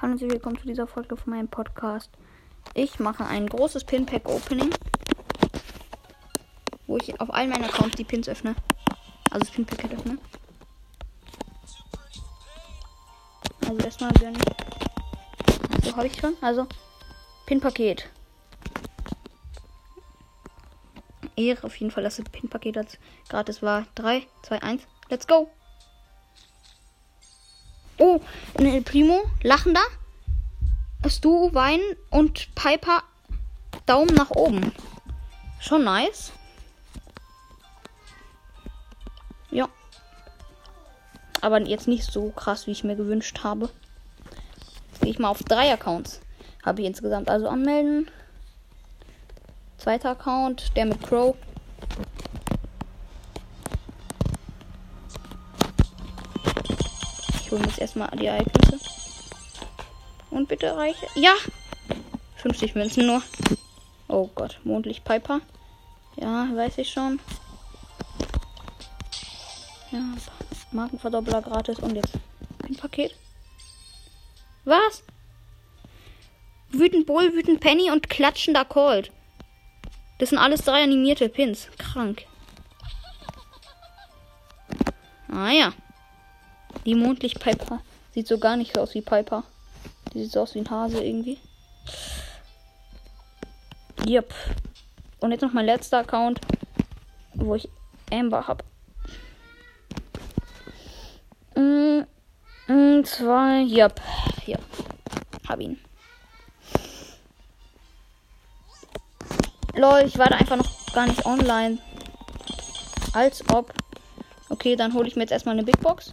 Hallo und willkommen zu dieser Folge von meinem Podcast. Ich mache ein großes Pin-Pack-Opening, wo ich auf allen meinen Accounts die Pins öffne. Also das Pin-Packet öffne. Also erstmal gönne. So habe ich schon. Also Pin-Paket. Ehre auf jeden Fall, dass das Pin-Paket als gratis war. 3, 2, 1, let's go! Oh, ein El Primo, lachender. Stu, Wein und Piper Daumen nach oben. Schon nice. Ja. Aber jetzt nicht so krass, wie ich mir gewünscht habe. Jetzt gehe ich mal auf drei Accounts. Habe ich insgesamt also anmelden. Zweiter Account, der mit Crow. Ich hole mir jetzt erstmal die Ereignisse. Und bitte reiche. Ja! 50 Münzen nur. Oh Gott, Mondlicht Piper. Ja, weiß ich schon. Ja, Markenverdoppler gratis und jetzt ein Paket. Was? Wütend Bull, wütend Penny und klatschender Cold. Das sind alles drei animierte Pins. Krank. Ah ja. Die Mondlicht Piper sieht so gar nicht so aus wie Piper. Die sieht so aus wie ein Hase irgendwie. Yep. Und jetzt noch mein letzter Account, wo ich Amber habe. Mm, mm, zwei. Yep. Ja. Hab ihn. Lol, ich war da einfach noch gar nicht online. Als ob. Okay, dann hole ich mir jetzt erstmal eine Big Box.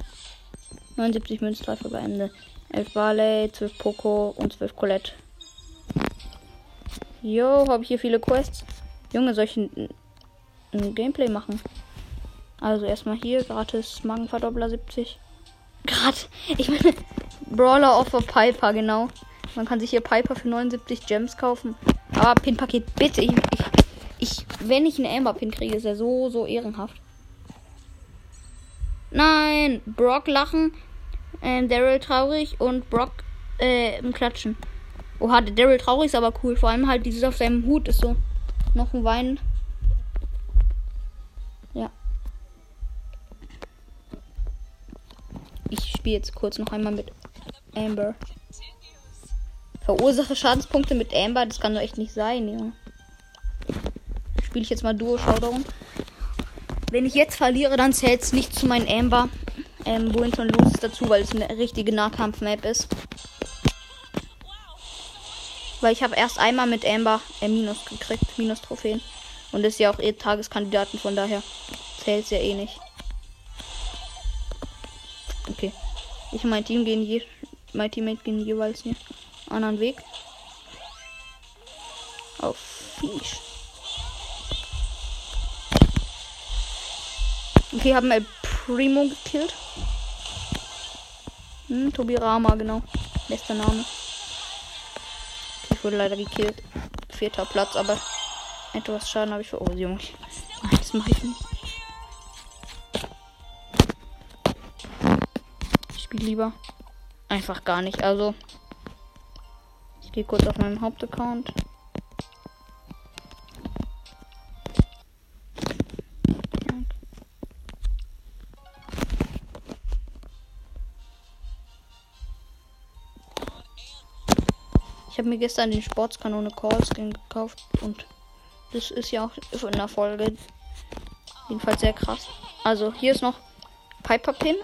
79 Münztreffer bei Ende. 11 Barley, 12 Poco und 12 Colette. Jo, habe ich hier viele Quests. Junge, soll ich ein, ein Gameplay machen? Also erstmal hier, gratis Magenverdoppler 70. Grad. Ich meine, Brawler Offer Piper, genau. Man kann sich hier Piper für 79 Gems kaufen. Aber Pin-Paket, bitte. Ich, ich, wenn ich einen Amber-Pin kriege, ist er so, so ehrenhaft. Nein, Brock lachen, äh, Daryl traurig und Brock äh, im Klatschen. Oha, der Daryl traurig ist aber cool. Vor allem halt dieses auf seinem Hut ist so noch ein Wein. Ja. Ich spiele jetzt kurz noch einmal mit Amber. Verursache Schadenspunkte mit Amber, das kann doch echt nicht sein, Junge. Spiele ich jetzt mal Duo Showdown. Wenn ich jetzt verliere, dann zählt es nicht zu meinen Amber. Ähm, los ist dazu, weil es eine richtige Nahkampf-Map ist. Weil ich habe erst einmal mit Amber äh, Minus gekriegt, Minus Trophäen. Und ist ja auch eh Tageskandidaten, von daher zählt es ja eh nicht. Okay. Ich und mein Team gehen je, mein Teammate gehen jeweils einen anderen Weg. Auf Fisch. Okay, haben El Primo gekillt. Hm, Tobi Rama, genau. Bester Name. Ich wurde leider gekillt. Vierter Platz, aber etwas Schaden habe ich für. Oh, Junge. Nein, das mache ich nicht. Ich spiele lieber einfach gar nicht. Also, ich gehe kurz auf meinen Hauptaccount. Ich habe mir gestern den Sportskanone Call Skin gekauft und das ist ja auch in der Folge jedenfalls sehr krass. Also hier ist noch Piper Pin.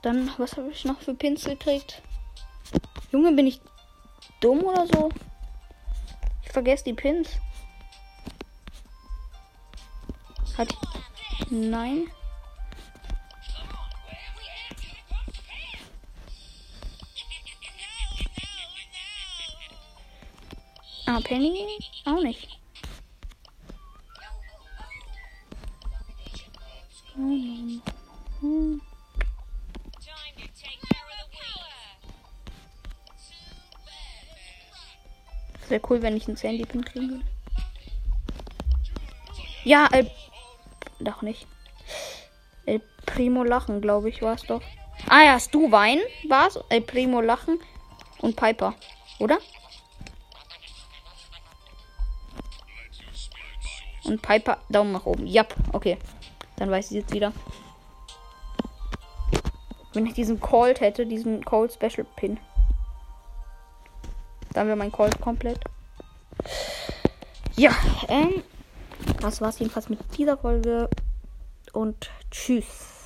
Dann, was habe ich noch für Pins gekriegt? Junge, bin ich dumm oder so? Ich vergesse die Pins. Hat. Nein. Ah, Penny? Auch nicht. Wäre cool, wenn ich einen Sandy Pin kriegen würde. Ja, El. Doch nicht. El Primo Lachen, glaube ich, war es doch. Ah ja, Stu Wein war. Äh, Primo Lachen und Piper, oder? Und Piper Daumen nach oben. Ja, okay. Dann weiß ich jetzt wieder. Wenn ich diesen Cold hätte, diesen Cold Special Pin. Dann wäre mein Cold komplett. Ja, ähm. Das war's jedenfalls mit dieser Folge. Und tschüss.